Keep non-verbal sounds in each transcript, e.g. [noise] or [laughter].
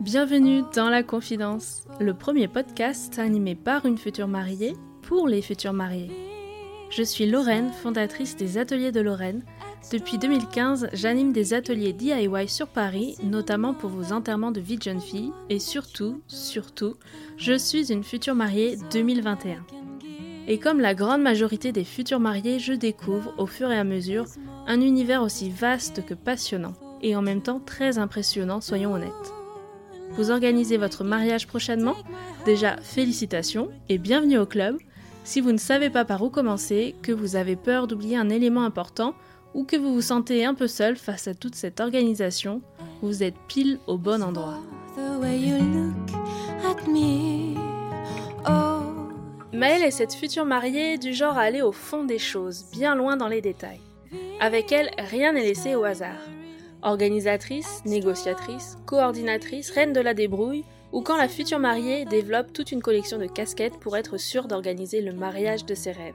Bienvenue dans La Confidence, le premier podcast animé par une future mariée pour les futurs mariés. Je suis Lorraine, fondatrice des Ateliers de Lorraine. Depuis 2015, j'anime des ateliers DIY sur Paris, notamment pour vos enterrements de vie de jeune fille. Et surtout, surtout, je suis une future mariée 2021. Et comme la grande majorité des futurs mariés, je découvre au fur et à mesure un univers aussi vaste que passionnant, et en même temps très impressionnant, soyons honnêtes. Vous organisez votre mariage prochainement? Déjà, félicitations et bienvenue au club. Si vous ne savez pas par où commencer, que vous avez peur d'oublier un élément important, ou que vous vous sentez un peu seul face à toute cette organisation, vous êtes pile au bon endroit. Oh, Maëlle est cette future mariée du genre à aller au fond des choses, bien loin dans les détails. Avec elle, rien n'est laissé au hasard. Organisatrice, négociatrice, coordinatrice, reine de la débrouille, ou quand la future mariée développe toute une collection de casquettes pour être sûre d'organiser le mariage de ses rêves.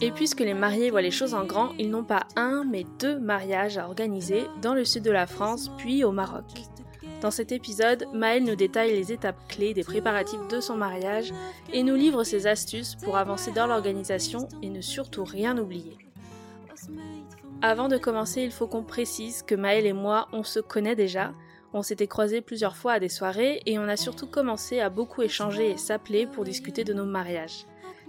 Et puisque les mariés voient les choses en grand, ils n'ont pas un, mais deux mariages à organiser dans le sud de la France, puis au Maroc. Dans cet épisode, Maëlle nous détaille les étapes clés des préparatifs de son mariage et nous livre ses astuces pour avancer dans l'organisation et ne surtout rien oublier. Avant de commencer, il faut qu'on précise que Maëlle et moi, on se connaît déjà. On s'était croisés plusieurs fois à des soirées et on a surtout commencé à beaucoup échanger et s'appeler pour discuter de nos mariages.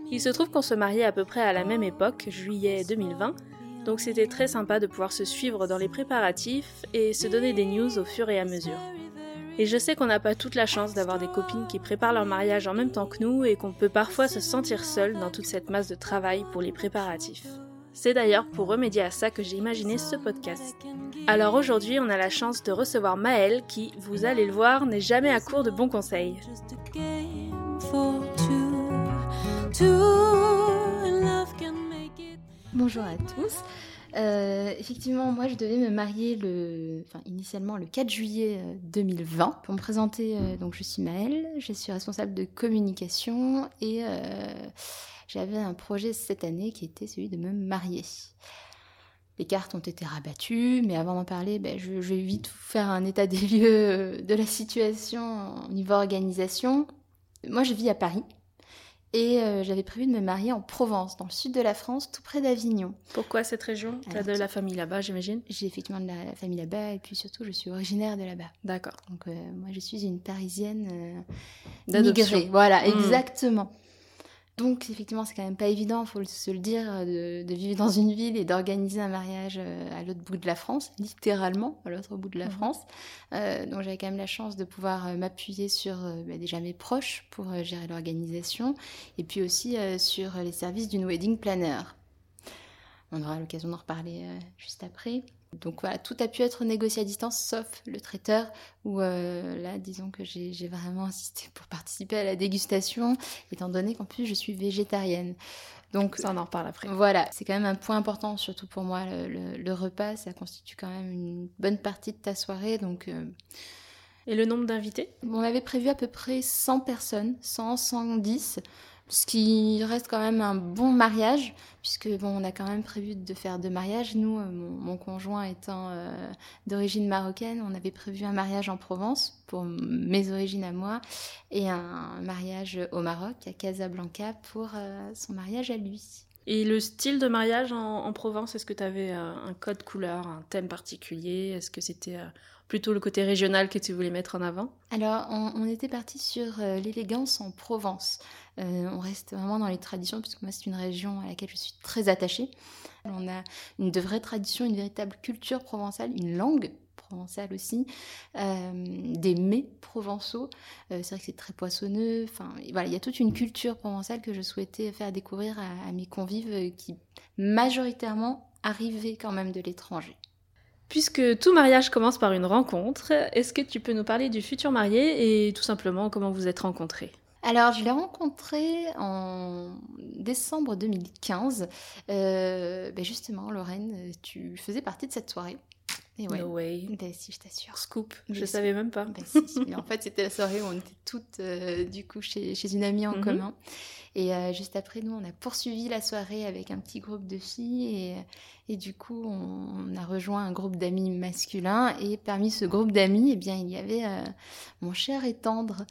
Il se trouve qu'on se mariait à peu près à la même époque, juillet 2020, donc c'était très sympa de pouvoir se suivre dans les préparatifs et se donner des news au fur et à mesure. Et je sais qu'on n'a pas toute la chance d'avoir des copines qui préparent leur mariage en même temps que nous et qu'on peut parfois se sentir seul dans toute cette masse de travail pour les préparatifs. C'est d'ailleurs pour remédier à ça que j'ai imaginé ce podcast. Alors aujourd'hui, on a la chance de recevoir Maëlle qui, vous allez le voir, n'est jamais à court de bons conseils. Bonjour à tous. Euh, effectivement, moi, je devais me marier le, enfin, initialement le 4 juillet euh, 2020. Pour me présenter, euh, donc, je suis Maëlle, je suis responsable de communication et euh, j'avais un projet cette année qui était celui de me marier. Les cartes ont été rabattues, mais avant d'en parler, ben, je, je vais vite vous faire un état des lieux euh, de la situation au niveau organisation. Moi, je vis à Paris. Et euh, j'avais prévu de me marier en Provence, dans le sud de la France, tout près d'Avignon. Pourquoi cette région? T'as Alors, de la famille là-bas, j'imagine? J'ai effectivement de la famille là-bas et puis surtout je suis originaire de là-bas. D'accord. Donc euh, moi je suis une parisienne euh, immigrée. Voilà, Mm. exactement. Donc effectivement c'est quand même pas évident, faut se le dire, euh, de, de vivre dans une ville et d'organiser un mariage euh, à l'autre bout de la France, littéralement à l'autre bout de la Mhm. France. Euh, donc j'avais quand même la chance de pouvoir m'appuyer sur bah, déjà mes proches pour gérer l'organisation et puis aussi euh, sur les services d'une wedding planner. On aura l'occasion d'en reparler euh, juste après. Donc voilà, tout a pu être négocié à distance, sauf le traiteur, où euh, là, disons que j'ai vraiment insisté pour participer à la dégustation, étant donné qu'en plus je suis végétarienne. Donc Ça, on en reparle après. voilà, c'est quand même un point important, surtout pour moi, le, le- le repas, ça constitue quand même une bonne partie de ta soirée. Donc euh, Et le nombre d'invités? on avait prévu à peu près 100 personnes, 100, 110, ce qui reste quand même un bon mariage, puisque bon, on a quand même prévu de faire deux mariages. Nous, euh, mon, mon conjoint étant euh, d'origine marocaine, on avait prévu un mariage en Provence pour mes origines à moi, et un mariage au Maroc, à Casablanca, pour euh, son mariage à lui. Et le style de mariage en, en Provence, est-ce que tu avais un code couleur, un thème particulier? Est-ce que c'était plutôt le côté régional que tu voulais mettre en avant? Alors, on, on était parti sur l'élégance en Provence. Euh, on reste vraiment dans les traditions, puisque moi, c'est une région à laquelle je suis très attachée. On a une de vraies traditions, une véritable culture provençale, une langue provençale aussi, euh, des mets provençaux. Euh, c'est vrai que c'est très poissonneux. Enfin, voilà, il y a toute une culture provençale que je souhaitais faire découvrir à, à mes convives qui majoritairement arrivaient quand même de l'étranger. Puisque tout mariage commence par une rencontre, est-ce que tu peux nous parler du futur marié et tout simplement comment vous êtes rencontrés? Alors, je l'ai rencontré en décembre 2015. Euh, ben justement, Lorraine, tu faisais partie de cette soirée. Et ouais. No way. Ben si, je t'assure. Scoop, Mais je si. savais même pas. Ben, si, si. [laughs] Mais en fait, c'était la soirée où on était toutes, euh, du coup, chez, chez une amie en Mhm. commun. Et euh, juste après, nous, on a poursuivi la soirée avec un petit groupe de filles. Et, et du coup, on, on a rejoint un groupe d'amis masculins. Et parmi ce groupe d'amis, eh bien, il y avait euh, mon cher et tendre.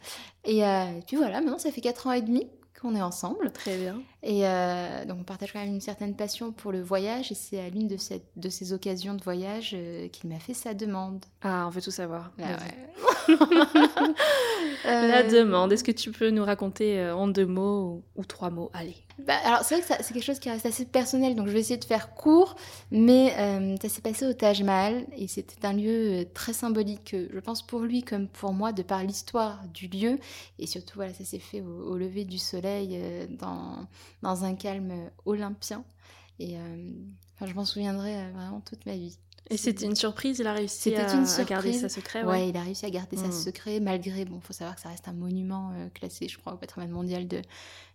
Et, et puis voilà, maintenant, ça fait 4 ans et demi qu'on est ensemble. Très bien. Et euh, donc on partage quand même une certaine passion pour le voyage et c'est à l'une de, cette- de ces occasions de voyage euh, qu'il m'a fait sa demande. Ah, on veut tout savoir. Ah Vas-y. ouais. [laughs] La Euh, demande, est-ce que tu peux nous raconter euh, en deux mots ou, ou trois mots? Allez. bah, alors c'est vrai que c'est quelque chose qui reste assez personnel, donc je vais essayer de faire court, mais euh, ça s'est passé au Taj Mahal et c'était un lieu très symbolique, je pense pour lui comme pour moi, de par l'histoire du lieu et surtout voilà, ça s'est fait au, au lever du soleil euh, dans, dans un calme olympien et euh, enfin, je m'en souviendrai vraiment toute ma vie. Et c'était une surprise, il a réussi à, une à garder sa secret. Ouais, Ouais. il a réussi à garder ça Mm. secret malgré, bon, faut savoir que ça reste un monument euh, classé, je crois, au patrimoine mondial de,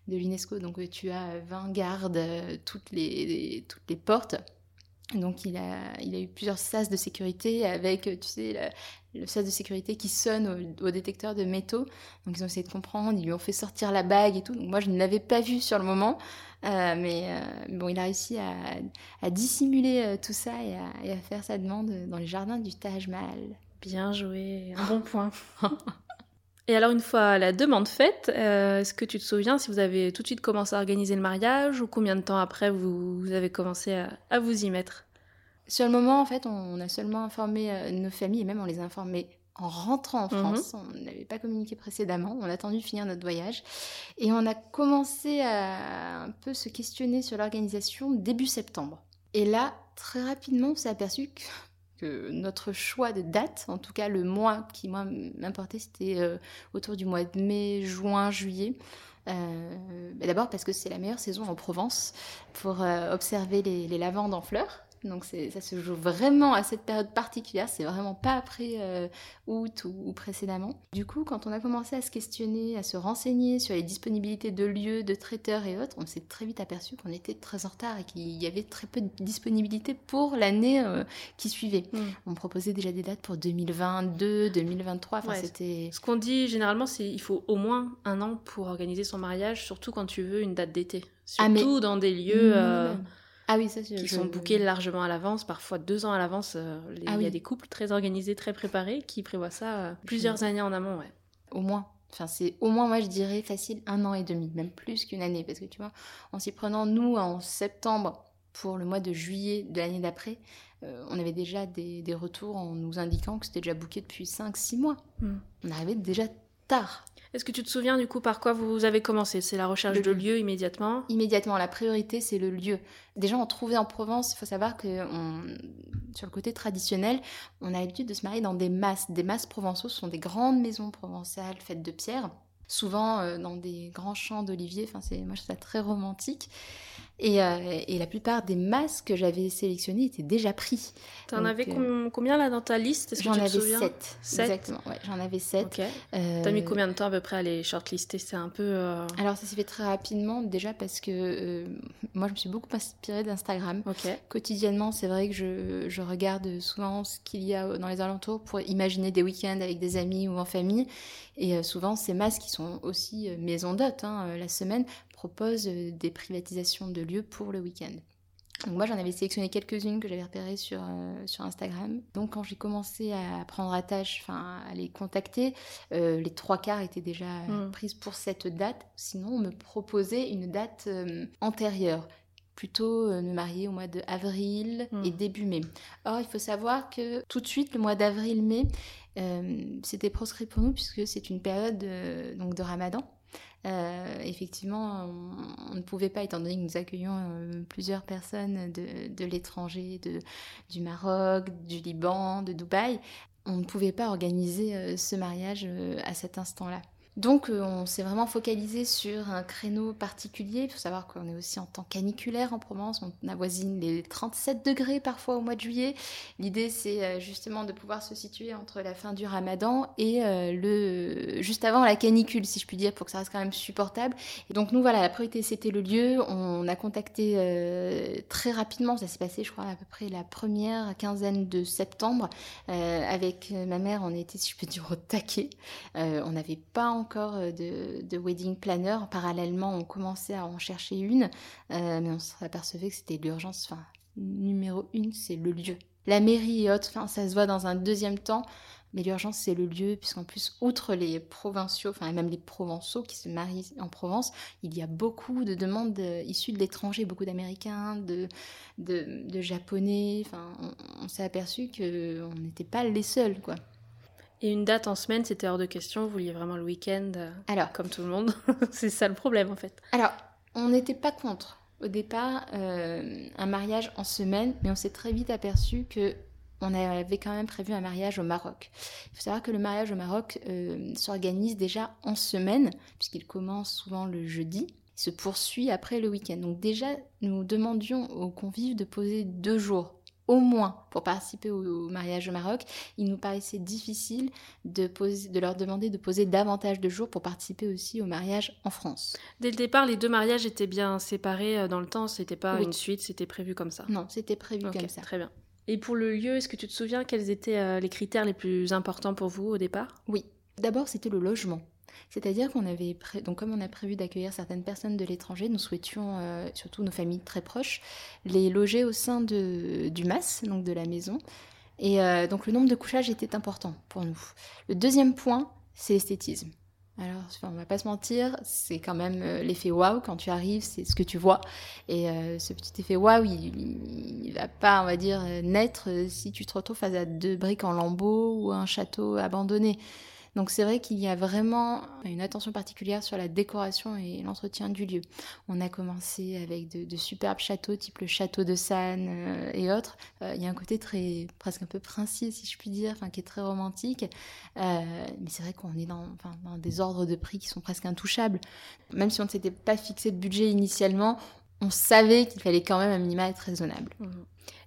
de l'UNESCO. Donc euh, tu as 20 gardes, euh, toutes, les, les- toutes les portes. Donc il a, il a eu plusieurs sas de sécurité avec, euh, tu sais, la- le sas de sécurité qui sonne au, au détecteur de métaux. Donc ils ont essayé de comprendre, ils lui ont fait sortir la bague et tout. Donc moi je ne l'avais pas vu sur le moment, Euh, mais euh, bon, il a réussi à, à dissimuler euh, tout ça et à, et à faire sa demande dans les jardins du Taj Mahal. Bien joué, un bon point. [laughs] Et alors, une fois la demande faite, euh, est-ce que tu te souviens si vous avez tout de suite commencé à organiser le mariage ou combien de temps après vous, vous avez commencé à, à vous y mettre? Sur le moment, en fait, on a seulement informé euh, nos familles et même on les a informés en rentrant en Mhm. France. On n'avait pas communiqué précédemment. On a attendu de finir notre voyage et on a commencé à un peu se questionner sur l'organisation début septembre. Et là, très rapidement, on s'est aperçu que, notre choix de date, en tout cas le mois qui moi m'importait, c'était euh, autour du mois de mai, juin, juillet. Euh, D'abord parce que c'est la meilleure saison en Provence pour euh, observer les lavandes en fleurs. Donc ça se joue vraiment à cette période particulière, c'est vraiment pas après euh, août ou, ou précédemment. Du coup, quand on a commencé à se questionner, à se renseigner sur les disponibilités de lieux, de traiteurs et autres, on s'est très vite aperçu qu'on était très en retard et qu'il y avait très peu de disponibilité pour l'année euh, qui suivait. Mm. On proposait déjà des dates pour 2022, 2023, enfin Ouais, c'était... Ce qu'on dit généralement, c'est qu'il faut au moins un an pour organiser son mariage, surtout quand tu veux une date d'été. Ah, mais- Surtout dans des lieux euh, Minimum. Ah oui, ça c'est... qui sont bookés largement à l'avance, parfois deux ans à l'avance. euh, les- Il Ah y a des couples très organisés, très préparés qui prévoient ça euh, plusieurs années en amont. Ouais. Au moins. Enfin, c'est au moins, moi, je dirais facile un an et demi, même plus qu'une année. Parce que tu vois, en s'y prenant, nous, en septembre, pour le mois de juillet de l'année d'après, euh, on avait déjà des, des retours en nous indiquant que c'était déjà booké depuis 5-6 mois. Hmm. On arrivait déjà tard. Est-ce que tu te souviens du coup par quoi vous avez commencé? C'est la recherche Le de lieu. immédiatement? Immédiatement, la priorité, c'est le lieu. Déjà, on trouvait en Provence, il faut savoir que on- sur le côté traditionnel, on a l'habitude de se marier dans des masses. Des masses provençaux ce sont des grandes maisons provençales faites de pierre, souvent euh, dans des grands champs d'oliviers. Enfin, c'est, moi, je trouve ça très romantique. Et, euh, et la plupart des masses que j'avais sélectionnées étaient déjà pris. T'en avais euh, com- combien là dans ta liste? J'en avais souviens? sept. Sept? Exactement, ouais, j'en avais sept. Ok. Euh, T'as mis combien de temps à peu près à les shortlister? C'est un peu. euh, Alors, ça s'est fait très rapidement, déjà parce que moi, je me suis beaucoup inspirée d'Instagram. Ok. Quotidiennement, c'est vrai que je, je regarde souvent ce qu'il y a dans les alentours pour imaginer des week-ends avec des amis ou en famille. Et souvent, ces masques qui sont aussi maison d'hôtes hein, la semaine proposent euh, des privatisations de lieux pour le week-end. Donc moi, j'en avais sélectionné quelques-unes que j'avais repérées sur, euh, sur Instagram. Donc quand j'ai commencé à prendre à tâche, enfin à les contacter, euh, les trois quarts étaient déjà euh, Mm. prises pour cette date. Sinon, on me proposait une date euh, antérieure plutôt me marier au mois de avril Mm. et début mai. Or, il faut savoir que tout de suite, le mois d'avril-mai, c'était proscrit pour nous puisque c'est une période donc de ramadan. Euh, effectivement, on, ne pouvait pas, étant donné que nous accueillons euh, plusieurs personnes de, de l'étranger, du Maroc, du Liban, de Dubaï, on ne pouvait pas organiser euh, ce mariage euh, à cet instant-là. Donc euh, on s'est vraiment focalisé sur un créneau particulier. Il faut savoir qu'on est aussi en temps caniculaire en Provence. On avoisine les 37 degrés parfois au mois de juillet. L'idée c'est euh, justement de pouvoir se situer entre la fin du ramadan et euh, le juste avant la canicule, si je puis dire, pour que ça reste quand même supportable. Et donc nous voilà, la priorité c'était le lieu. On a contacté très rapidement, ça s'est passé je crois à peu près la première quinzaine de septembre. avec ma mère, on était, si je peux dire, au taquet. on n'avait pas euh, de, wedding planner. Parallèlement, on commençait à en chercher une, euh, mais on s'apercevait que c'était l'urgence. Enfin, numéro une, c'est le lieu. La mairie et autres, enfin, ça se voit dans un deuxième temps. Mais l'urgence, c'est le lieu, puisqu'en plus, outre les provinciaux, enfin même les provençaux qui se marient en Provence, il y a beaucoup de demandes euh, issues de l'étranger, beaucoup d'Américains, de, de, Japonais. Enfin, on, on s'est aperçu qu'on n'était pas les seuls, quoi. Et une date en semaine, c'était hors de question. Vous vouliez vraiment le week-end, euh, Alors, comme tout le monde. [laughs] c'est ça le problème en fait. Alors, on n'était pas contre au départ euh, un mariage en semaine, mais on s'est très vite aperçu que on avait quand même prévu un mariage au Maroc. Il faut savoir que le mariage au Maroc euh, s'organise déjà en semaine, puisqu'il commence souvent le jeudi, il se poursuit après le week-end. Donc déjà, nous demandions aux convives de poser deux jours au moins pour participer au, mariage au Maroc, il nous paraissait difficile de, poser, de leur demander de poser davantage de jours pour participer aussi au mariage en France. Dès le départ, les deux mariages étaient bien séparés euh, dans le temps, c'était pas une suite, c'était prévu comme ça. Non, c'était prévu comme ça. Très bien. Et pour le lieu, est-ce que tu te souviens quels étaient euh, les critères les plus importants pour vous au départ? Oui. D'abord, c'était le logement. C'est-à-dire qu'on avait, donc comme on a prévu d'accueillir certaines personnes de l'étranger, nous souhaitions, euh, surtout nos familles très proches, les loger au sein de, du MAS, donc de la maison. Et euh, donc le nombre de couchages était important pour nous. Le deuxième point, c'est l'esthétisme. Alors, on va pas se mentir, c'est quand même euh, l'effet waouh quand tu arrives, c'est ce que tu vois. Et ce petit effet waouh, il, il, va pas, on va dire, naître si tu te retrouves face à deux briques en lambeaux ou un château abandonné. Donc c'est vrai qu'il y a vraiment une attention particulière sur la décoration et l'entretien du lieu. On a commencé avec de, superbes châteaux, type le château de Sannes euh, et autres. Euh, il y a un côté très presque un peu princier, si je puis dire, qui est très romantique. Euh, mais c'est vrai qu'on est dans, dans des ordres de prix qui sont presque intouchables. Même si on ne s'était pas fixé de budget initialement, on savait qu'il fallait quand même un minima être raisonnable. Mmh.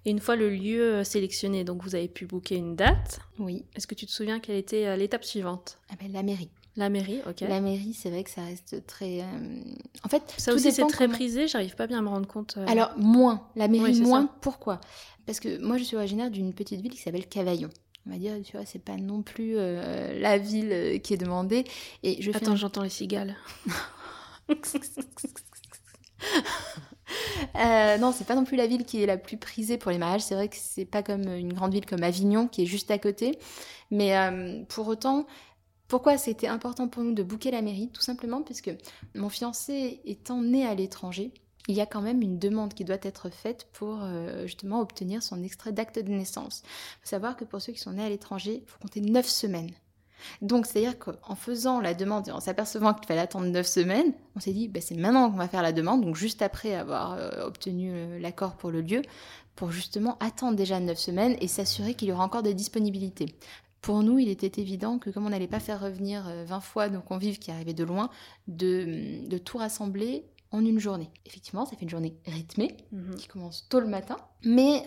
Et une fois le lieu euh, sélectionné, donc vous avez pu booker une date. Oui. Est-ce que tu te souviens quelle était euh, l'étape suivante? Ah ben, La mairie. La mairie, ok. La mairie, c'est vrai que ça reste très. Euh, en fait, ça aussi c'est très prisé. J'arrive pas bien à me rendre compte. Alors moins, la mairie moins. Pourquoi? Parce que moi, je suis originaire d'une petite ville qui s'appelle Cavaillon. On va dire, tu vois, c'est pas non plus la ville qui est demandée. Et je Attends, j'entends les cigales. [laughs] [laughs] [laughs] Euh, non, c'est pas non plus la ville qui est la plus prisée pour les mariages. C'est vrai que c'est pas comme une grande ville comme Avignon qui est juste à côté. Mais euh, pour autant, pourquoi c'était important pour nous de bouquer la mairie? Tout simplement puisque mon fiancé étant né à l'étranger, il y a quand même une demande qui doit être faite pour euh, justement obtenir son extrait d'acte de naissance. Il faut savoir que pour ceux qui sont nés à l'étranger, il faut compter 9 semaines donc, c'est-à-dire qu'en faisant la demande et en s'apercevant qu'il fallait attendre 9 semaines, on s'est dit, bah, c'est maintenant qu'on va faire la demande, donc juste après avoir euh, obtenu euh, l'accord pour le lieu, pour justement attendre déjà 9 semaines et s'assurer qu'il y aura encore des disponibilités. Pour nous, il était évident que comme on n'allait pas faire revenir 20 euh, fois nos convives qui arrivaient de loin, de, tout rassembler en une journée. Effectivement, ça fait une journée rythmée mhm. qui commence tôt le matin, mais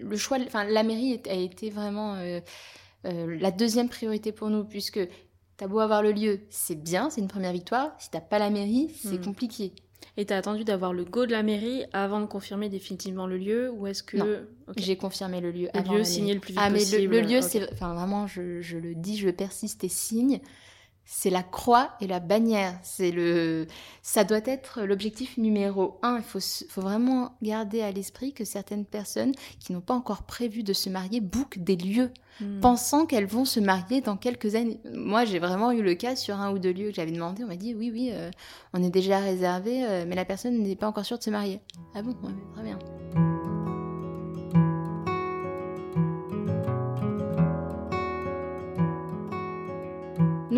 le choix, enfin la mairie a été vraiment euh, la deuxième priorité pour nous, puisque t'as beau avoir le lieu, c'est bien, c'est une première victoire. Si t'as pas la mairie, c'est hmm. compliqué. Et t'as attendu d'avoir le go de la mairie avant de confirmer définitivement le lieu ou est-ce que j'ai confirmé le lieu le lieu signé le plus vite ah, possible. Mais le, lieu, c'est enfin vraiment, je, je, le dis, je persiste et signe c'est la croix et la bannière. C'est le, ça doit être l'objectif numéro un. Il faut, faut vraiment garder à l'esprit que certaines personnes qui n'ont pas encore prévu de se marier bookent des lieux, hmm. pensant qu'elles vont se marier dans quelques années. Moi, j'ai vraiment eu le cas sur un ou deux lieux que j'avais demandé. On m'a dit oui, oui, euh, on est déjà réservé, euh, mais la personne n'est pas encore sûre de se marier. Ah bon, très bien.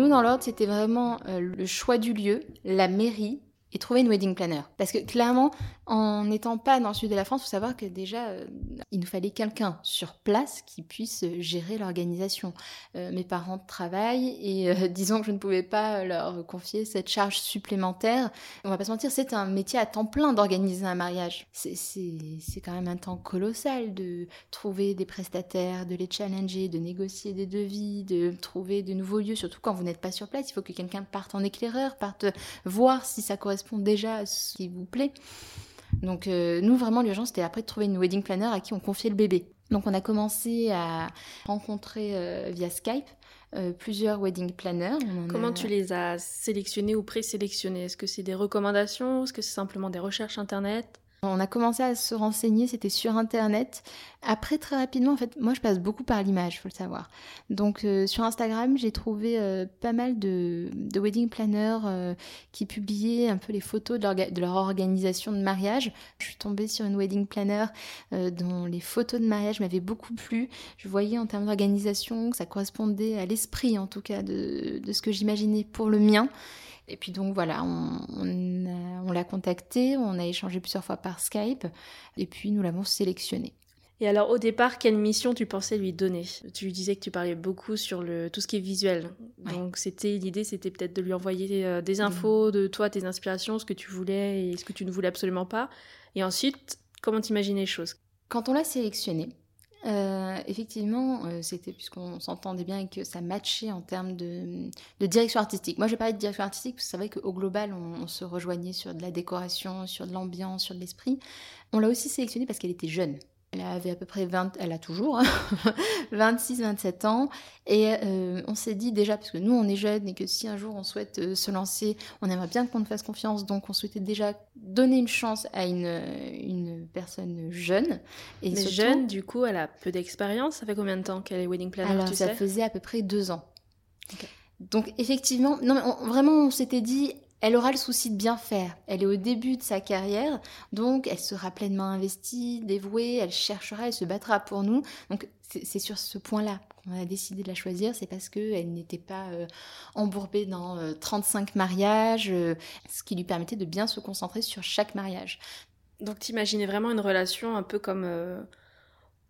Dans l'ordre, c'était vraiment euh, le choix du lieu, la mairie et trouver une wedding planner. Parce que clairement, en n'étant pas dans le sud de la France, il faut savoir que déjà, euh, il nous fallait quelqu'un sur place qui puisse gérer l'organisation. Euh, mes parents travaillent et euh, [laughs] disons que je ne pouvais pas leur confier cette charge supplémentaire. On va pas se mentir, c'est un métier à temps plein d'organiser un mariage. C'est quand même un temps colossal de trouver des prestataires, de les challenger, de négocier des devis, de trouver de nouveaux lieux, surtout quand vous n'êtes pas sur place. Il faut que quelqu'un parte en éclaireur, parte voir si ça correspond déjà à ce qui vous plaît. Donc euh, nous, vraiment, l'urgence, c'était après de trouver une wedding planner à qui on confiait le bébé. Donc on a commencé à rencontrer euh, via Skype euh, plusieurs wedding planners. Comment tu les as sélectionnés ou présélectionnés? Est-ce que c'est des recommandations? Est-ce que c'est simplement des recherches Internet? On a commencé à se renseigner, c'était sur Internet. Après, très rapidement, en fait, moi, je passe beaucoup par l'image, faut le savoir. Donc, euh, sur Instagram, j'ai trouvé euh, pas mal de, wedding planners euh, qui publiaient un peu les photos de leur, organisation de mariage. Je suis tombée sur une wedding planner dont les photos de mariage m'avaient beaucoup plu. Je voyais en termes d'organisation que ça correspondait à l'esprit, en tout cas, de ce que j'imaginais pour le mien. Et puis donc voilà, on, l'a contacté, on a échangé plusieurs fois par Skype, et puis nous l'avons sélectionné. Et alors au départ, quelle mission tu pensais lui donner? Tu lui disais que tu parlais beaucoup sur le, tout ce qui est visuel. Donc c'était l'idée, c'était peut-être de lui envoyer euh, des infos de toi, tes inspirations, ce que tu voulais et ce que tu ne voulais absolument pas. Et ensuite, comment t'imaginer les choses? Quand on l'a sélectionné, euh, effectivement, euh, c'était puisqu'on s'entendait bien et que ça matchait en termes de, direction artistique. Moi, je vais parler de direction artistique parce que c'est vrai qu'au global, on, se rejoignait sur de la décoration, sur de l'ambiance, sur de l'esprit. On l'a aussi sélectionnée parce qu'elle était jeune. Elle avait à peu près 20, elle a toujours 26-27 hein, [laughs] ans. Et euh, on s'est dit déjà, parce que nous on est jeunes et que si un jour on souhaite euh, se lancer, on aimerait bien qu'on nous fasse confiance. Donc on souhaitait déjà donner une chance à une, une personne jeune. Et Mais jeune, du coup, elle a peu d'expérience. Ça fait combien de temps qu'elle est wedding planner Alors ça faisait à peu près deux ans. Donc effectivement, non mais vraiment on s'était dit, elle aura le souci de bien faire. Elle est au début de sa carrière, donc elle sera pleinement investie, dévouée, elle cherchera, elle se battra pour nous. Donc c'est sur ce point-là qu'on a décidé de la choisir, c'est parce qu'elle n'était pas euh, embourbée dans 35 euh, mariages, euh, ce qui lui permettait de bien se concentrer sur chaque mariage. Donc t'imaginais vraiment une relation un peu comme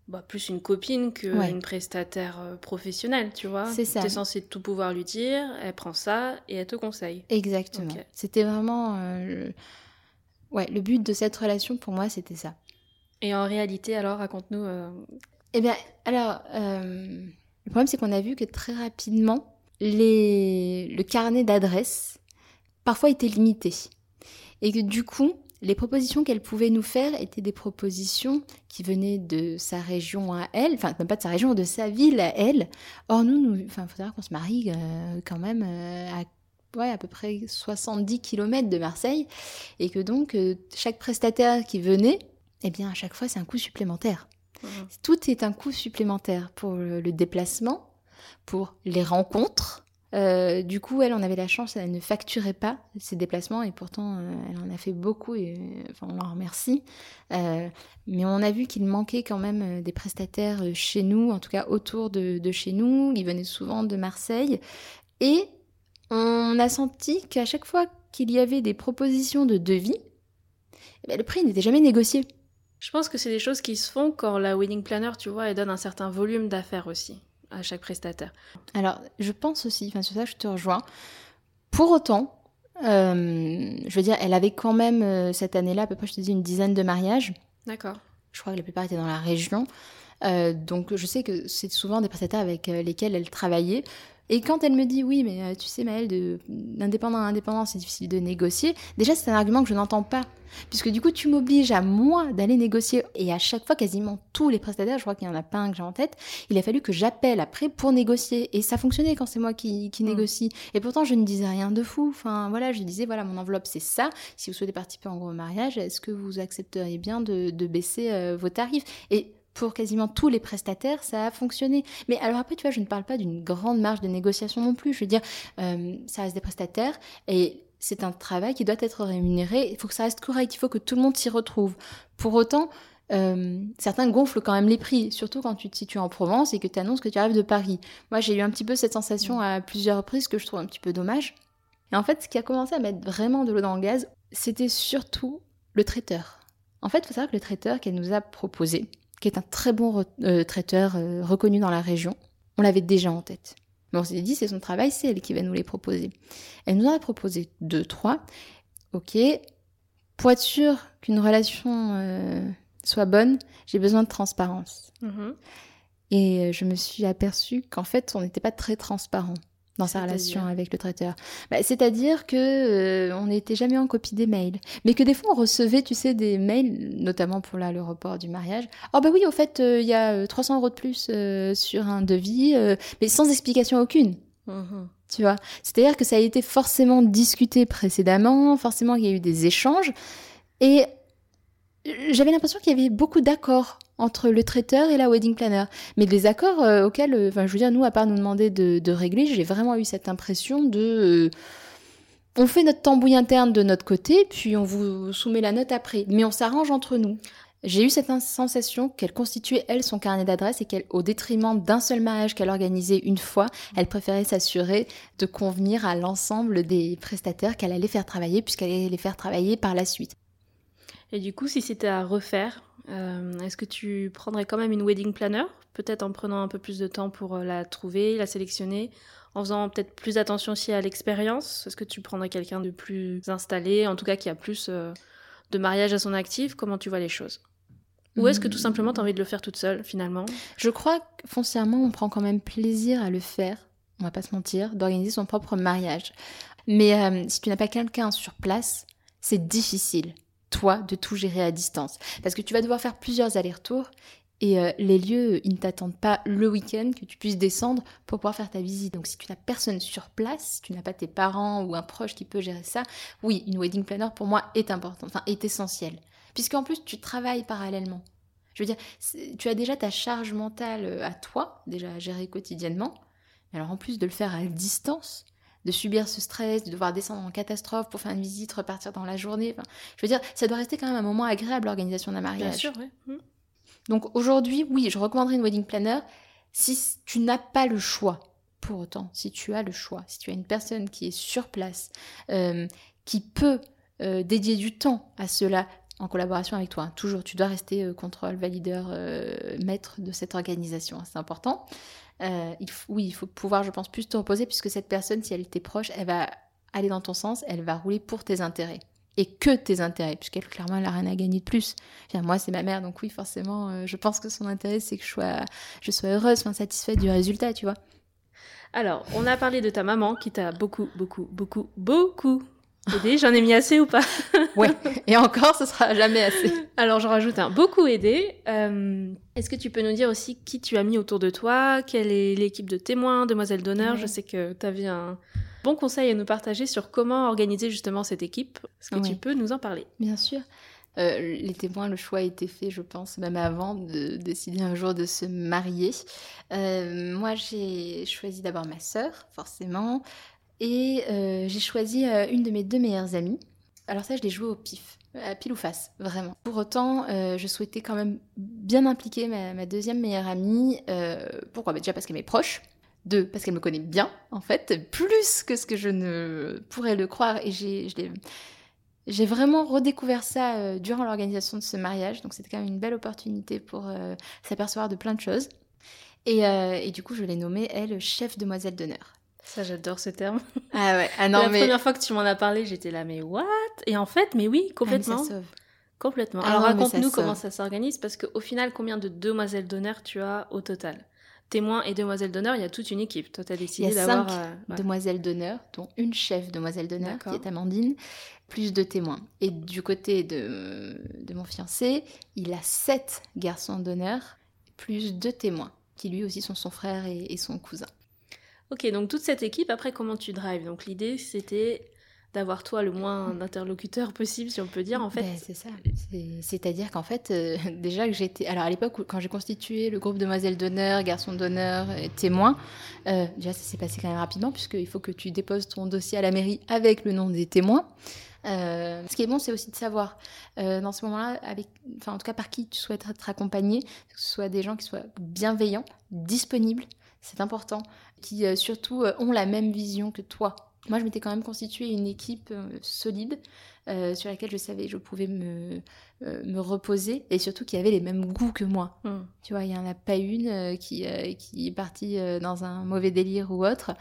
bah, plus une copine qu'une prestataire euh, professionnelle, tu vois. C'est ça. Tu es censé tout pouvoir lui dire, elle prend ça et elle te conseille. Exactement. C'était vraiment. Euh, ouais, le but de cette relation pour moi, c'était ça. Et en réalité, alors, raconte-nous. Euh, eh bien, alors, le problème, c'est qu'on a vu que très rapidement, les... le carnet d'adresses, parfois, était limité. Et que du coup, les propositions qu'elle pouvait nous faire étaient des propositions qui venaient de sa région à elle, enfin même pas de sa région, de sa ville à elle. Or nous, nous enfin, faut savoir qu'on se marie euh, quand même euh, à, ouais, à peu près 70 km de Marseille, et que donc euh, chaque prestataire qui venait, eh bien à chaque fois c'est un coût supplémentaire. Mmh. Tout est un coût supplémentaire pour le déplacement, pour les rencontres, euh, du coup, elle, on avait la chance, elle ne facturait pas ses déplacements et pourtant, euh, elle en a fait beaucoup et enfin, on l'en remercie. Euh, mais on a vu qu'il manquait quand même des prestataires chez nous, en tout cas autour de, chez nous. Ils venaient souvent de Marseille et on a senti qu'à chaque fois qu'il y avait des propositions de devis, eh ben, le prix n'était jamais négocié. Je pense que c'est des choses qui se font quand la wedding planner, tu vois, elle donne un certain volume d'affaires aussi à chaque prestataire. Alors, je pense aussi, enfin sur ça, je te rejoins. Pour autant, euh, je veux dire, elle avait quand même euh, cette année-là, à peu près, je te dis, une dizaine de mariages. D'accord. Je crois que la plupart étaient dans la région. Euh, donc, je sais que c'est souvent des prestataires avec lesquels elle travaillait. Et quand elle me dit oui, mais euh, tu sais, Maëlle, d'indépendant à indépendant, c'est difficile de négocier, déjà c'est un argument que je n'entends pas. Puisque du coup, tu m'obliges à moi d'aller négocier. Et à chaque fois, quasiment tous les prestataires, je crois qu'il y en a pas un que j'ai en tête, il a fallu que j'appelle après pour négocier. Et ça fonctionnait quand c'est moi qui, qui mm. négocie. Et pourtant, je ne disais rien de fou. Enfin, voilà, je disais, voilà, mon enveloppe, c'est ça. Si vous souhaitez participer en gros mariage, est-ce que vous accepteriez bien de, de baisser euh, vos tarifs? Et pour quasiment tous les prestataires, ça a fonctionné. Mais alors après, tu vois, je ne parle pas d'une grande marge de négociation non plus. Je veux dire, euh, ça reste des prestataires et c'est un travail qui doit être rémunéré. Il faut que ça reste correct. Il faut que tout le monde s'y retrouve. Pour autant, euh, certains gonflent quand même les prix, surtout quand tu te situes en Provence et que tu annonces que tu arrives de Paris. Moi, j'ai eu un petit peu cette sensation à plusieurs reprises que je trouve un petit peu dommage. Et en fait, ce qui a commencé à mettre vraiment de l'eau dans le gaz, c'était surtout le traiteur. En fait, il faut savoir que le traiteur qu'elle nous a proposé, qui est un très bon euh, traiteur euh, reconnu dans la région, on l'avait déjà en tête. Mais on s'est dit, c'est son travail, c'est elle qui va nous les proposer. Elle nous en a proposé deux, trois. Ok, pour être sûr qu'une relation euh, soit bonne, j'ai besoin de transparence. Mhm. Et je me suis aperçue qu'en fait, on n'était pas très transparent dans sa relation avec le traiteur. Bah, C'est-à-dire que euh, on n'était jamais en copie des mails, mais que des fois on recevait, tu sais, des mails, notamment pour là le report du mariage. Oh bah oui, au fait, euh, il y a euh, 300 euros de plus euh, sur un devis, euh, mais sans explication aucune. Tu vois, c'est-à-dire que ça a été forcément discuté précédemment, forcément qu'il y a eu des échanges, et j'avais l'impression qu'il y avait beaucoup d'accords entre le traiteur et la wedding planner. Mais des accords euh, auxquels, euh, enfin, je veux dire, nous, à part nous demander de, de régler, j'ai vraiment eu cette impression de. euh, on fait notre tambouille interne de notre côté, puis on vous soumet la note après. Mais on s'arrange entre nous. J'ai eu cette sensation qu'elle constituait, elle, son carnet d'adresses et qu'elle, au détriment d'un seul mariage qu'elle organisait une fois, elle préférait s'assurer de convenir à l'ensemble des prestataires qu'elle allait faire travailler, puisqu'elle allait les faire travailler par la suite. Et du coup, si c'était à refaire, euh, est-ce que tu prendrais quand même une wedding planner Peut-être en prenant un peu plus de temps pour euh, la trouver, la sélectionner, en faisant peut-être plus attention aussi à l'expérience? Est-ce que tu prendrais quelqu'un de plus installé, en tout cas qui a plus euh, de mariage à son actif? Comment tu vois les choses? Ou est-ce que tout simplement tu as envie de le faire toute seule finalement? Je crois que foncièrement, on prend quand même plaisir à le faire, on va pas se mentir, d'organiser son propre mariage. Mais euh, si tu n'as pas quelqu'un sur place, c'est difficile, toi, de tout gérer à distance. Parce que tu vas devoir faire plusieurs allers-retours et euh, les lieux, ils ne t'attendent pas le week-end que tu puisses descendre pour pouvoir faire ta visite. Donc si tu n'as personne sur place, si tu n'as pas tes parents ou un proche qui peut gérer ça, oui, une wedding planner pour moi est importante, enfin est essentielle. Puisqu'en plus, tu travailles parallèlement. Je veux dire, tu as déjà ta charge mentale euh, à toi, déjà à gérer quotidiennement. Alors en plus de le faire à distance, de subir ce stress, de devoir descendre en catastrophe pour faire une visite, repartir dans la journée. enfin, je veux dire, ça doit rester quand même un moment agréable l'organisation d'un mariage. Bien sûr, oui. Mhm. Donc aujourd'hui, oui, je recommanderais une wedding planner si tu n'as pas le choix. Pour autant, si tu as le choix, si tu as une personne qui est sur place, euh, qui peut euh, dédier du temps à cela en collaboration avec toi. Toujours, tu dois rester euh, contrôle, valideur, maître de cette organisation. hein, C'est important. Euh, oui, il faut pouvoir, je pense, plus te reposer puisque cette personne, si elle t'est proche, elle va aller dans ton sens, elle va rouler pour tes intérêts. Et que tes intérêts, puisqu'elle, clairement, elle n'a rien à gagner de plus. Moi, c'est ma mère, donc oui, forcément, euh, je pense que son intérêt, c'est que je sois, je sois heureuse, enfin, satisfaite du résultat, tu vois. Alors, on a parlé de ta maman qui t'a beaucoup, beaucoup, beaucoup, beaucoup aidé. J'en ai mis assez ou pas? [laughs] Ouais, et encore, ce sera jamais assez. Alors, j'en rajoute un beaucoup aidé. Euh, Est-ce que tu peux nous dire aussi qui tu as mis autour de toi? Quelle est l'équipe de témoins, demoiselles d'honneur? Ouais. Je sais que tu avais un bon conseil à nous partager sur comment organiser justement cette équipe. Est-ce que tu peux nous en parler? Bien sûr. Euh, les témoins, le choix a été fait, je pense, même avant de décider un jour de se marier. Euh, moi, j'ai choisi d'abord ma sœur, forcément, et euh, j'ai choisi euh, une de mes deux meilleures amies. Alors ça, je l'ai joué au pif, à pile ou face, vraiment. Pour autant, euh, je souhaitais quand même bien impliquer ma, deuxième meilleure amie. Pourquoi? Bah, Déjà parce qu'elle m'est proche. Deux, parce qu'elle me connaît bien, en fait, plus que ce que je ne pourrais le croire. Et j'ai, vraiment redécouvert ça durant l'organisation de ce mariage, donc c'était quand même une belle opportunité pour s'apercevoir de plein de choses. Et du coup, je l'ai nommée, elle, chef demoiselle d'honneur. Ça, j'adore ce terme. Ah ouais, ah La non, mais. première fois que tu m'en as parlé, j'étais là, mais what? Et en fait, mais oui, Ah, mais complètement. ça sauve. Complètement. Ah Alors raconte-nous ça comment ça s'organise, parce qu'au final, combien de demoiselles d'honneur tu as au total? Témoins et demoiselles d'honneur, il y a toute une équipe. Toi, tu as décidé d'avoir. cinq euh, ouais. demoiselles d'honneur, dont une chef demoiselle d'honneur, qui est Amandine, plus de témoins. Et du côté de, de mon fiancé, il a sept garçons d'honneur, plus deux témoins, qui lui aussi sont son frère et, et son cousin. Ok, donc toute cette équipe, après, comment tu drives? Donc l'idée, c'était d'avoir toi le moins d'interlocuteurs possible, si on peut dire, en fait. Ben, c'est ça. C'est- C'est-à-dire qu'en fait, euh, [laughs] déjà que j'étais. Alors à l'époque, quand j'ai constitué le groupe Demoiselles d'honneur, Garçons d'honneur témoins, euh, déjà ça s'est passé quand même rapidement, puisqu'il faut que tu déposes ton dossier à la mairie avec le nom des témoins. Euh, ce qui est bon, c'est aussi de savoir dans ce moment-là, avec, enfin en tout cas par qui tu souhaites être accompagné, que ce soit des gens qui soient bienveillants, disponibles, c'est important, qui euh, surtout euh, ont la même vision que toi moi, je m'étais quand même constitué une équipe euh, solide sur laquelle je savais que je pouvais me, me reposer et surtout qui avait les mêmes goûts que moi. Hmm. Tu vois, il n'y en a pas une qui, qui est partie dans un mauvais délire ou autre.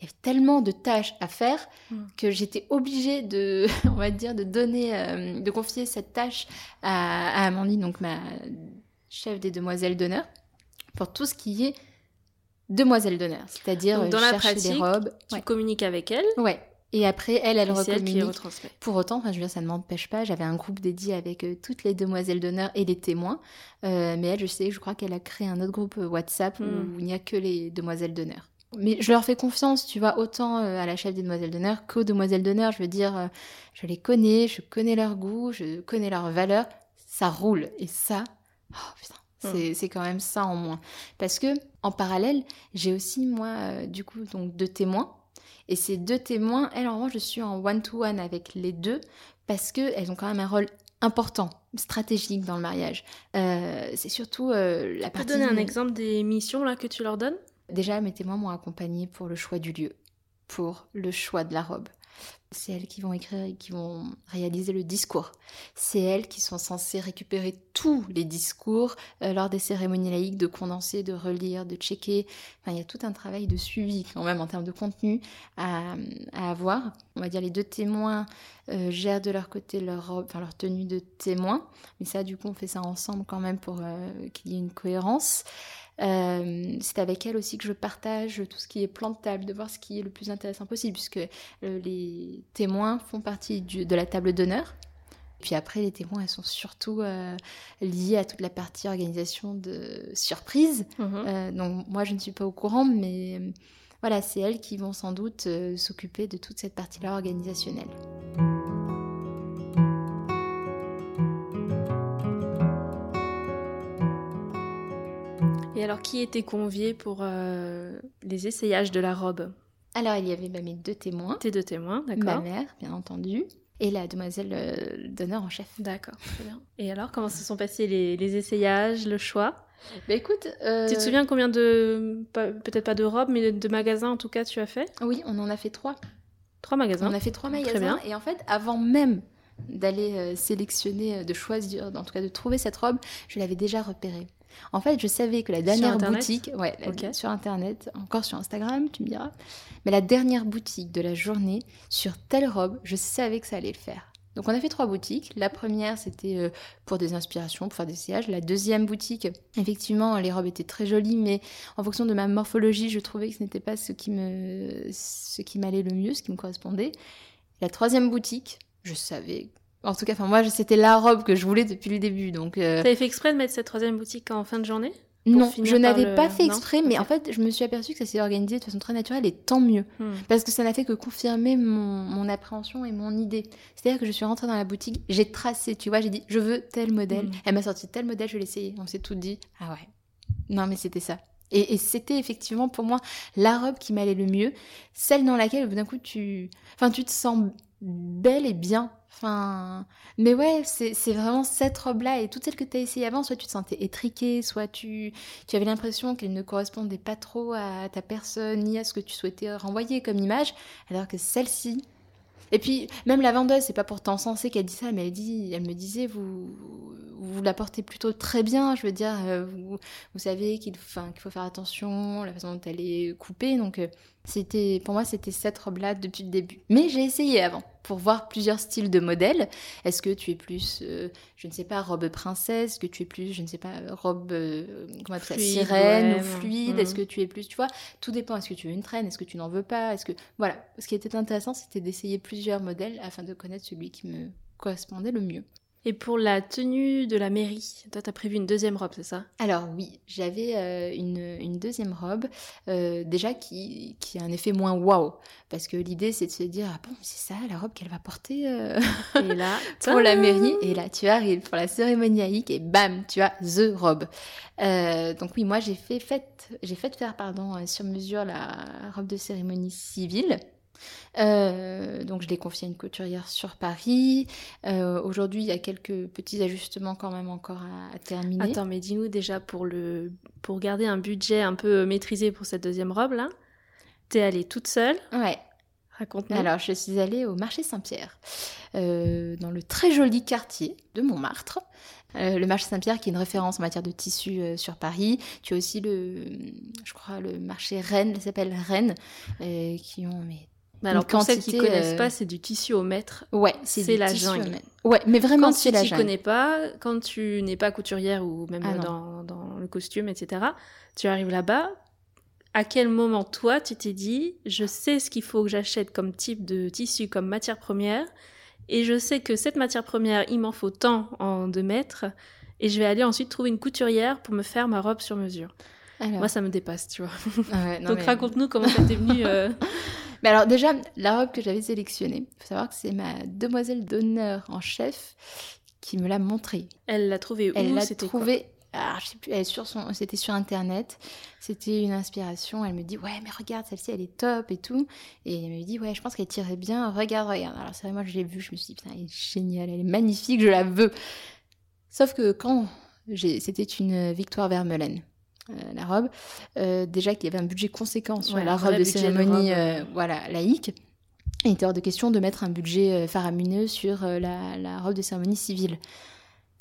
Il y avait tellement de tâches à faire Mm. que j'étais obligée de, [laughs] on va dire, de donner, de confier cette tâche à, à Amandine, donc ma chef des demoiselles d'honneur, pour tout ce qui est demoiselle d'honneur, c'est-à-dire Donc, dans euh, la pratique, les robes. Tu Ouais. communiques avec elle, Ouais. Et après, elle, elle c'est elle qui recommunique. Pour autant, enfin, je veux dire, ça ne m'empêche pas. J'avais un groupe dédié avec euh, toutes les demoiselles d'honneur et les témoins. Euh, mais elle, je sais, je crois qu'elle a créé un autre groupe euh, WhatsApp Mm. où il n'y a que les demoiselles d'honneur. Mais je leur fais confiance, tu vois, autant euh, à la chef des demoiselles d'honneur qu'aux demoiselles d'honneur. Je veux dire, euh, je les connais, je connais leur goût, je connais leurs valeurs. Ça roule. Et ça, oh putain, c'est c'est quand même ça en moins. Parce que, en parallèle, j'ai aussi, moi, euh, du coup, donc deux témoins. Et ces deux témoins, elles, en revanche, je suis en one-to-one avec les deux parce qu'elles ont quand même un rôle important, stratégique dans le mariage. Euh, c'est surtout euh, la Tu peux partie... donner un exemple des missions là que tu leur donnes? Déjà, mes témoins m'ont accompagné pour le choix du lieu, pour le choix de la robe. C'est elles qui vont écrire et qui vont réaliser le discours. C'est elles qui sont censées récupérer tous les discours euh, lors des cérémonies laïques, de condenser, de relire, de checker. Enfin, il y a tout un travail de suivi quand même en termes de contenu à, avoir. On va dire les deux témoins euh, gèrent de leur côté leur robe, enfin leur tenue de témoin. Mais ça, du coup, on fait ça ensemble quand même pour euh, qu'il y ait une cohérence. Euh, c'est avec elle aussi que je partage tout ce qui est plan de table, de voir ce qui est le plus intéressant possible, puisque euh, les témoins font partie du- de la table d'honneur. Puis après, les témoins, elles sont surtout euh, liées à toute la partie organisation de surprise. Mhm. Euh, donc moi, je ne suis pas au courant, mais voilà, c'est elles qui vont sans doute s'occuper de toute cette partie-là organisationnelle. Alors, qui était convié pour euh, les essayages de la robe? Alors, il y avait bah, mes deux témoins, Tes deux témoins, ma d'accord mère, bien entendu, et la demoiselle euh, d'honneur en chef. D'accord, très bien. Et alors, comment se sont passés les, les essayages, le choix? Bah écoute, euh, Tu te souviens combien de, peut-être pas de robes, mais de, de magasins en tout cas tu as fait? Oui, on en a fait trois. Trois magasins. On a fait trois Très magasins. bien. Et en fait, avant même d'aller sélectionner, de choisir, en tout cas de trouver cette robe, je l'avais déjà repérée. En fait, je savais que la dernière boutique, ouais, la- sur Internet, encore sur Instagram, tu me diras, mais la dernière boutique de la journée sur telle robe, je savais que ça allait le faire. Donc on a fait trois boutiques. La première, c'était euh, pour des inspirations, pour faire des essayages. La deuxième boutique, effectivement, les robes étaient très jolies, mais en fonction de ma morphologie, je trouvais que ce n'était pas ce qui me, ce qui m'allait le mieux, ce qui me correspondait. La troisième boutique, je savais. En tout cas, enfin moi, c'était la robe que je voulais depuis le début. Donc euh, T'avais fait exprès de mettre cette troisième boutique en fin de journée non, je n'avais le- pas fait non exprès, mais en fait, je me suis aperçue que ça s'est organisé de façon très naturelle et tant mieux. Hmm. Parce que ça n'a fait que confirmer mon, mon appréhension et mon idée. C'est-à-dire que je suis rentrée dans la boutique, j'ai tracé, tu vois, j'ai dit, je veux tel modèle. Mm. Elle m'a sorti tel modèle, je l'ai essayé. On s'est tout dit, ah ouais. Non, mais c'était ça. Et, et c'était effectivement pour moi la robe qui m'allait le mieux, celle dans laquelle d'un coup tu, enfin, tu te sens belle et bien. Enfin, mais ouais, c'est vraiment cette robe-là et toutes celles que tu as essayées avant, soit tu te sentais étriquée, soit tu, tu avais l'impression qu'elles ne correspondaient pas trop à ta personne ni à ce que tu souhaitais renvoyer comme image, alors que celle-ci. Et puis, même la vendeuse, c'est pas pour t'encenser qu'elle dit ça, mais elle, dit, elle me disait, vous, vous la portez plutôt très bien, je veux dire, euh, vous, savez qu'il faut faire attention, la façon dont elle est coupée, donc euh, c'était, pour moi, c'était cette robe-là depuis le début. Mais j'ai essayé avant, pour voir plusieurs styles de modèles. Est-ce que tu es plus, euh, je ne sais pas, robe princesse Est-ce que tu es plus, je ne sais pas, robe, euh, comment appelle ça, Fluide, sirène ouais, ou fluide mm. Est-ce que tu es plus, tu vois Tout dépend. Est-ce que tu veux une traîne Est-ce que tu n'en veux pas? Est-ce que, voilà. Ce qui était intéressant, c'était d'essayer plusieurs modèles afin de connaître celui qui me correspondait le mieux. Et pour la tenue de la mairie, toi t'as prévu une deuxième robe, c'est ça? Alors oui, j'avais euh, une, une deuxième robe, euh, déjà qui, qui a un effet moins waouh, parce que l'idée c'est de se dire, ah bon, c'est ça la robe qu'elle va porter euh, Et là, [laughs] pour la mairie, et là tu arrives pour la cérémonie laïque, et bam, tu as the robe. Donc oui, moi j'ai fait, fait, j'ai fait faire pardon, sur mesure la robe de cérémonie civile. Euh, donc je l'ai confiée à une couturière sur Paris. Euh, Aujourd'hui, il y a quelques petits ajustements quand même encore à, à terminer. Attends, mais dis-nous déjà pour le pour garder un budget un peu maîtrisé pour cette deuxième robe là, t'es allée toute seule, Ouais. Raconte-nous. Alors, je suis allée au marché Saint-Pierre, euh, dans le très joli quartier de Montmartre. Le marché Saint-Pierre qui est une référence en matière de tissu sur Paris. Tu as aussi le, je crois, le marché Rennes, il s'appelle Rennes, qui ont mais Mais alors, pour celles qui quantité, connaissent euh, pas, c'est du tissu au mètre. ouais, C'est du la jungle. Ouais, mais vraiment Quand c'est tu la jungle. connais pas, quand tu n'es pas couturière ou même Ah dans, dans le costume, etc., tu arrives là-bas. À quel moment, toi, tu t'es dit, je sais ce qu'il faut que j'achète comme type de tissu, comme matière première, et je sais que cette matière première, il m'en faut tant en deux mètres, et je vais aller ensuite trouver une couturière pour me faire ma robe sur mesure. Alors, Moi, ça me dépasse, tu vois. ah ouais, non, [laughs] Donc mais- raconte-nous comment ça t'est venu. euh, [laughs] Mais alors déjà, la robe que j'avais sélectionnée, il faut savoir que c'est ma demoiselle d'honneur en chef qui me l'a montrée. Elle l'a trouvé où Elle l'a trouvée, ah, je sais plus, elle est sur son, c'était sur internet. C'était une inspiration. Elle me dit ouais, mais regarde celle-ci, elle est top et tout. Et elle me dit ouais, je pense qu'elle tirait bien. Regarde, regarde. Alors c'est vrai, moi je l'ai vue, je me suis dit putain, elle est géniale, elle est magnifique, je la veux. Sauf que quand j'ai, c'était une victoire Vermeulen. Euh, la robe, Euh, déjà qu'il y avait un budget conséquent sur Ouais, la robe de cérémonie, robe, euh, voilà, laïque. Il était hors de question de mettre un budget faramineux sur la, la robe de cérémonie civile.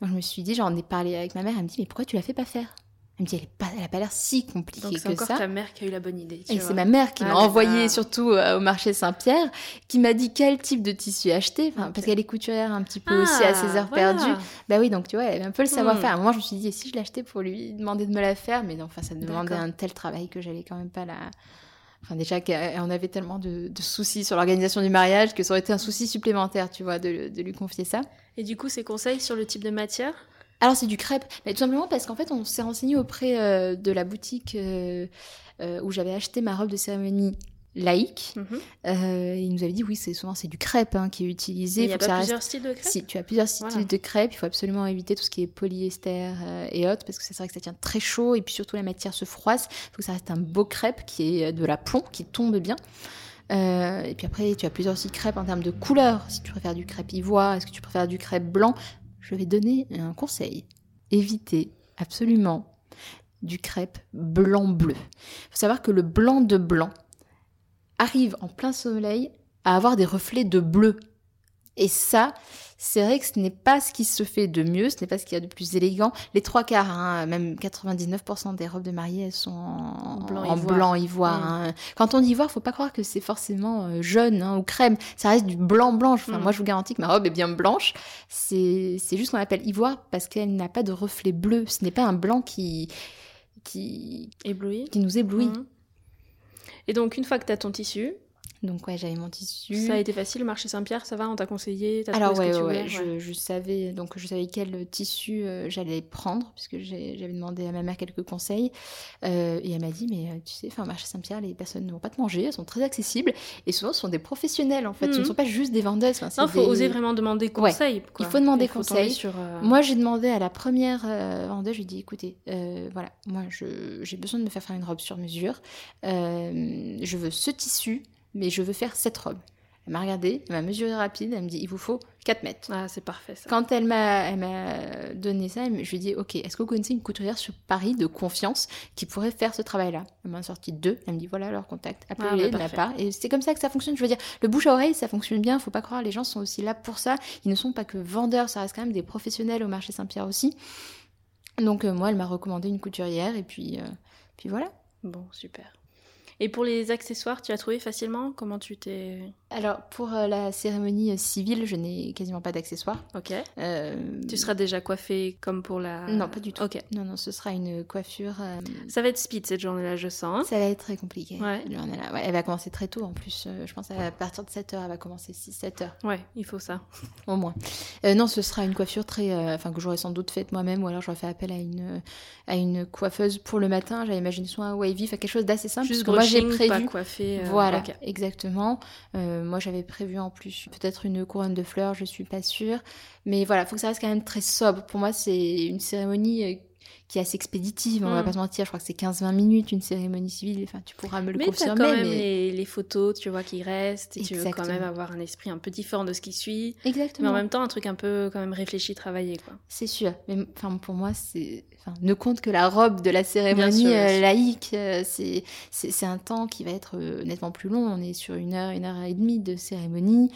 Donc je me suis dit, j'en ai parlé avec ma mère, elle me dit, mais pourquoi tu la fais pas faire? Elle me dit, elle, est pas, l'air si compliquée Donc c'est que encore ça. ta mère qui a eu la bonne idée. tu Et c'est ma mère qui Ah, m'a d'accord. envoyé surtout euh, au marché Saint-Pierre, qui m'a dit quel type de tissu acheter, parce qu'elle est couturière un petit peu aussi à ses heures Ah, voilà. perdues. Bah oui, donc tu vois, elle avait un peu le Hmm. savoir-faire. À un moment, je me suis dit, et si je l'achetais pour lui demander de me la faire, mais non, enfin, ça demandait un tel travail que j'allais quand même pas la. Enfin, déjà qu'on avait tellement de, de soucis sur l'organisation du mariage que ça aurait été un souci supplémentaire, tu vois, de, de lui confier ça. Et du coup, ces conseils sur le type de matière? Alors c'est du crêpe, mais tout simplement parce qu'en fait on s'est renseigné auprès euh, de la boutique euh, euh, où j'avais acheté ma robe de cérémonie laïque. Euh, il nous avait dit oui c'est souvent c'est du crêpe hein, qui est utilisé. Il n'y a reste- plusieurs styles de crêpes Si tu as plusieurs styles de crêpes, il faut absolument éviter tout ce qui est polyester et autres parce que c'est vrai que ça tient très chaud et puis surtout la matière se froisse. Il faut que ça reste un beau crêpe qui est de la plomb qui tombe bien. Euh, et puis après, tu as plusieurs styles de crêpes en termes de couleur. Si tu préfères du crêpe ivoire, est-ce que tu préfères du crêpe blanc? Je vais donner un conseil. Évitez absolument du crêpe blanc-bleu. Il faut savoir que le blanc de blanc arrive en plein soleil à avoir des reflets de bleu. Et ça, c'est vrai que ce n'est pas ce qui se fait de mieux, ce n'est pas ce qu'il y a de plus élégant. Les trois quarts, hein, même 99% des robes de mariée, elles sont en, Blanc en ivoire. blanc ivoire. Mm. hein. Quand on dit ivoire, faut pas croire que c'est forcément euh, jaune hein, ou crème. Ça reste du blanc blanche. Enfin, Mm. Moi, je vous garantis que ma robe est bien blanche. C'est juste qu'on appelle ivoire parce qu'elle n'a pas de reflet bleu. Ce n'est pas un blanc qui, qui, qui nous éblouit. Mhm. Et donc, une fois que tu as ton tissu, Donc ouais, j'avais mon tissu. ça a été facile, le marché Saint-Pierre, ça va On t'a conseillé Alors ouais, que ouais, tu ouais, voulais Je, je savais donc je savais quel tissu euh, j'allais prendre puisque j'avais demandé à ma mère quelques conseils Euh, et elle m'a dit mais euh, tu sais, enfin au marché Saint-Pierre les personnes ne vont pas te manger, elles sont très accessibles et souvent ce sont des professionnels en fait, ce ne Mhm. sont pas juste des vendeuses. enfin, Non, il faut des- oser vraiment demander conseil. quoi. Il faut demander Il faut tomber conseil. Sur, euh, Moi, j'ai demandé à la première euh, vendeuse, je lui ai dit, écoutez, euh, voilà, moi, j'ai besoin de me faire faire une robe sur mesure. Euh, je veux ce tissu, mais je veux faire cette robe. Elle m'a regardé, elle m'a mesuré rapide, elle me dit, il vous faut 4 mètres. Ah, c'est parfait ça. Quand elle m'a, elle m'a donné ça, je lui ai dit, ok, est-ce que vous connaissez une couturière sur Paris de confiance qui pourrait faire ce travail-là? Elle m'a sorti deux, elle me dit, voilà leur contact, appelez-les Ah, bah, de ma part. Et c'est comme ça que ça fonctionne. Je veux dire, le bouche à oreille, ça fonctionne bien, faut pas croire, les gens sont aussi là pour ça. Ils ne sont pas que vendeurs, ça reste quand même des professionnels au marché Saint-Pierre aussi. Donc euh, moi, elle m'a recommandé une couturière et puis, euh, puis voilà. Bon, super. Et pour les accessoires, tu as trouvé facilement? Comment tu t'es. Alors pour euh, la cérémonie euh, civile, je n'ai quasiment pas d'accessoires. Ok. Euh, Tu seras déjà coiffée comme pour la. Non, pas du tout. Ok. Non, non, ce sera une coiffure. euh, Ça va être speed cette journée-là, je sens. hein. Ça va être très compliqué. Ouais. cette journée-là. Ouais, elle va commencer très tôt en plus. Je pense à partir de 7h, elle va commencer 6-7 heures Ouais, il faut ça. [laughs] au moins. Euh, non, ce sera une coiffure très. Enfin, que j'aurais sans doute faite moi-même ou alors j'aurais fait appel à une, à une coiffeuse pour le matin. J'avais imaginé soit un wavy, enfin quelque chose d'assez simple. Juste parce que moi j'ai pas prévu. coiffé. euh, Voilà, exactement. Euh, moi, j'avais prévu en plus peut-être une couronne de fleurs, je suis pas sûre. Mais voilà, faut que ça reste quand même très sobre. Pour moi, c'est une cérémonie euh, qui est assez expéditive, on va Mm. pas se mentir, je crois que c'est 15-20 minutes une cérémonie civile, enfin tu pourras me le Mais confirmer. quand même mais... les, les photos, tu vois, qui restent, et tu veux quand même avoir un esprit un peu différent de ce qui suit, Exactement. mais en même temps un truc un peu quand même réfléchi, travaillé, quoi. C'est sûr. Mais enfin, pour moi, c'est. Enfin, ne compte que la robe de la cérémonie sûr, euh, laïque. euh, c'est, c'est, c'est un temps qui va être euh, nettement plus long. On est sur une heure, une heure et demie de cérémonie.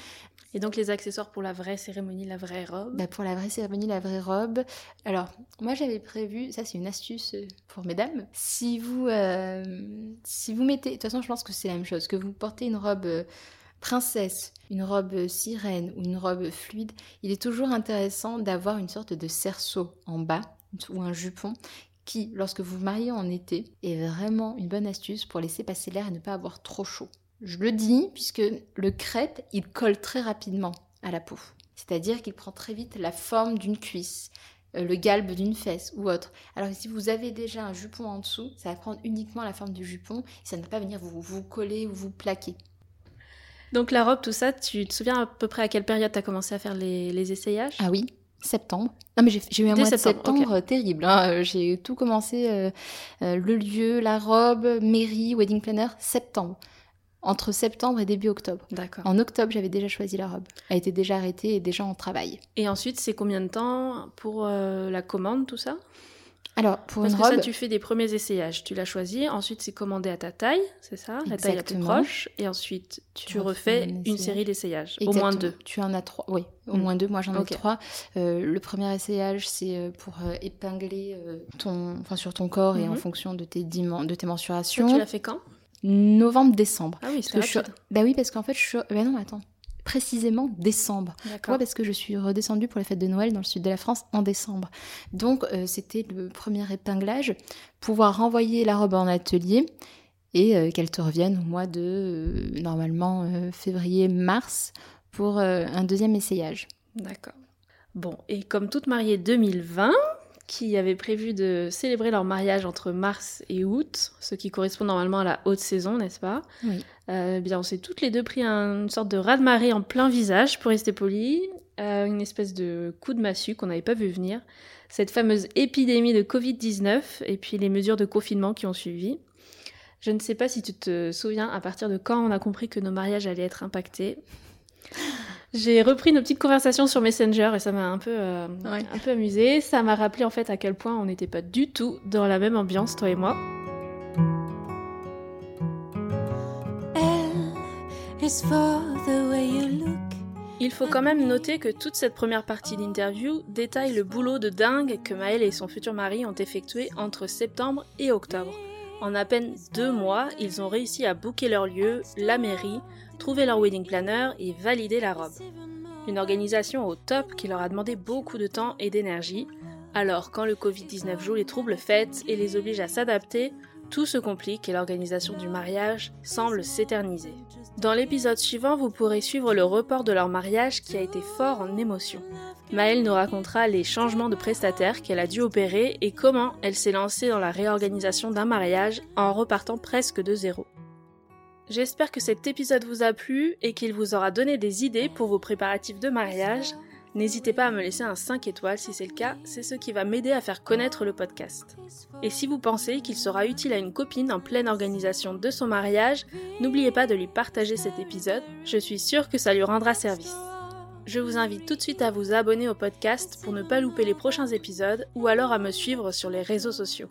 Et donc les accessoires pour la vraie cérémonie, la vraie robe. Bah, pour la vraie cérémonie, la vraie robe. Alors, moi, j'avais prévu. Ça, c'est une astuce euh, pour mesdames. Si vous, euh, si vous mettez. De toute façon, je pense que c'est la même chose. Que vous portez une robe. euh, princesse, une robe sirène ou une robe fluide, il est toujours intéressant d'avoir une sorte de cerceau en bas ou un jupon qui, lorsque vous vous mariez en été, est vraiment une bonne astuce pour laisser passer l'air et ne pas avoir trop chaud. Je le dis puisque le crêpe, il colle très rapidement à la peau. C'est-à-dire qu'il prend très vite la forme d'une cuisse, euh, le galbe d'une fesse ou autre. Alors que si vous avez déjà un jupon en dessous, ça va prendre uniquement la forme du jupon et ça ne va pas venir vous, vous coller ou vous plaquer. Donc la robe, tout ça, tu te souviens à peu près à quelle période tu as commencé à faire les, les essayages? Ah oui, septembre. Non mais j'ai eu un Dès mois de septembre euh, terrible. hein. Euh, J'ai tout commencé, euh, euh, le lieu, la robe, mairie, wedding planner, septembre. Entre septembre et début octobre. D'accord. En octobre, j'avais déjà choisi la robe. Elle était déjà arrêtée et déjà en travail. Et ensuite, c'est combien de temps pour euh, la commande, tout ça? Alors, pour Parce une que robe, ça, tu fais des premiers essayages. Tu l'as choisi, ensuite c'est commandé à ta taille, c'est ça? La taille la plus proche. Et ensuite, tu, Tu refais refais un une série d'essayages. Au moins deux. Tu en as trois. Oui, au Mm. moins deux. Moi, j'en ai trois. Euh, le premier essayage, c'est euh, pour euh, épingler euh, ton, enfin, sur ton corps et en Mhm. fonction de tes, dimen- de tes mensurations. tu l'as fait quand? Novembre-décembre. Ah oui, je rapide. Bah oui, parce qu'en fait, je suis. Ben non, attends. Précisément décembre. Pourquoi? Parce que je suis redescendue pour les fêtes de Noël dans le sud de la France en décembre. Donc, euh, c'était le premier épinglage. Pouvoir renvoyer la robe en atelier et euh, qu'elle te revienne au mois de, euh, normalement, février-mars pour un deuxième essayage. D'accord. Bon, et comme toute mariée 2020, qui avait prévu de célébrer leur mariage entre mars et août, ce qui correspond normalement à la haute saison, n'est-ce pas? Oui. Euh, bien, on s'est toutes les deux pris un- une sorte de raz-de-marée en plein visage, pour rester poli, euh, une espèce de coup de massue qu'on n'avait pas vu venir, cette fameuse épidémie de Covid-19 et puis les mesures de confinement qui ont suivi. Je ne sais pas si tu te souviens à partir de quand on a compris que nos mariages allaient être impactés. J'ai repris nos petites conversations sur Messenger et ça m'a un peu, euh, Ouais. un peu amusé. Ça m'a rappelé en fait à quel point on n'était pas du tout dans la même ambiance, toi et moi. L is for the way you look. Il faut quand même noter que toute cette première partie d'interview détaille le boulot de dingue que Maëlle et son futur mari ont effectué entre septembre et octobre. En à peine deux mois, ils ont réussi à booker leur lieu, la mairie, trouver leur wedding planner et valider la robe. Une organisation au top qui leur a demandé beaucoup de temps et d'énergie. Alors, quand le Covid-19 joue les troubles fêtes et les oblige à s'adapter, tout se complique et l'organisation du mariage semble s'éterniser. Dans l'épisode suivant, vous pourrez suivre le report de leur mariage qui a été fort en émotion. Maëlle nous racontera les changements de prestataire qu'elle a dû opérer et comment elle s'est lancée dans la réorganisation d'un mariage en repartant presque de zéro. J'espère que cet épisode vous a plu et qu'il vous aura donné des idées pour vos préparatifs de mariage. N'hésitez pas à me laisser un 5 étoiles si c'est le cas, c'est ce qui va m'aider à faire connaître le podcast. Et si vous pensez qu'il sera utile à une copine en pleine organisation de son mariage, n'oubliez pas de lui partager cet épisode, je suis sûre que ça lui rendra service. Je vous invite tout de suite à vous abonner au podcast pour ne pas louper les prochains épisodes ou alors à me suivre sur les réseaux sociaux.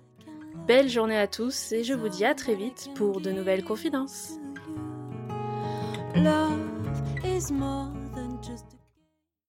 Belle journée à tous et je vous dis à très vite pour de nouvelles confidences.